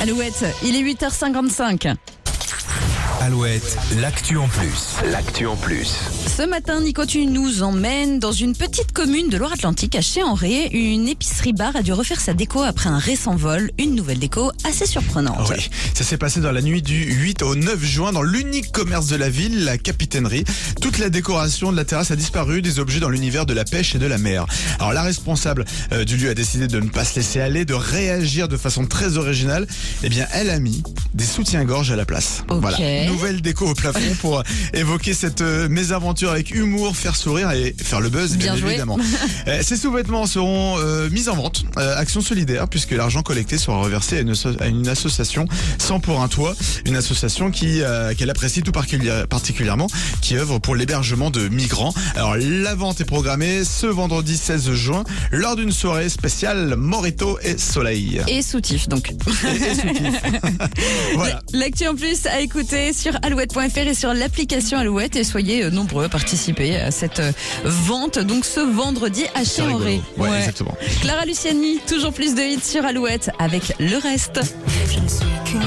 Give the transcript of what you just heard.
Alouette, il est 8h55. Alouette, l'actu en plus. L'actu en plus. Ce matin, Nico, tu nous emmènes dans une petite commune de Loire-Atlantique, à Chéanré. Une épicerie bar a dû refaire sa déco après un récent vol. Une nouvelle déco assez surprenante. Oui, ça s'est passé dans la nuit du 8 au 9 juin dans l'unique commerce de la ville, la capitainerie. Toute la décoration de la terrasse a disparu, des objets dans l'univers de la pêche et de la mer. Alors la responsable euh, du lieu a décidé de ne pas se laisser aller, de réagir de façon très originale. Eh bien, elle a mis des soutiens-gorge à la place. Ok. Voilà, nouvelle déco au plafond pour évoquer cette euh, mésaventure avec humour, faire sourire et faire le buzz, bien, Bien joué. évidemment. Euh, Ces sous-vêtements seront euh, mis en vente, euh, action solidaire, puisque l'argent collecté sera reversé à une, asso- à une association sans pour un toit, une association qui euh, qu'elle apprécie tout particulièrement, qui œuvre pour l'hébergement de migrants. Alors la vente est programmée ce vendredi 16 juin lors d'une soirée spéciale Morito et Soleil. Et soutif, donc. Et- et soutif. voilà. L'actu en plus à écouter sur alouette.fr et sur l'application Alouette. Et soyez euh, nombreux à participer à cette euh, vente, donc ce vendredi à. Ouais, Ouais. exactement. Clara Luciani, toujours plus de hits sur Alouette avec le reste. Je ne suis qu'une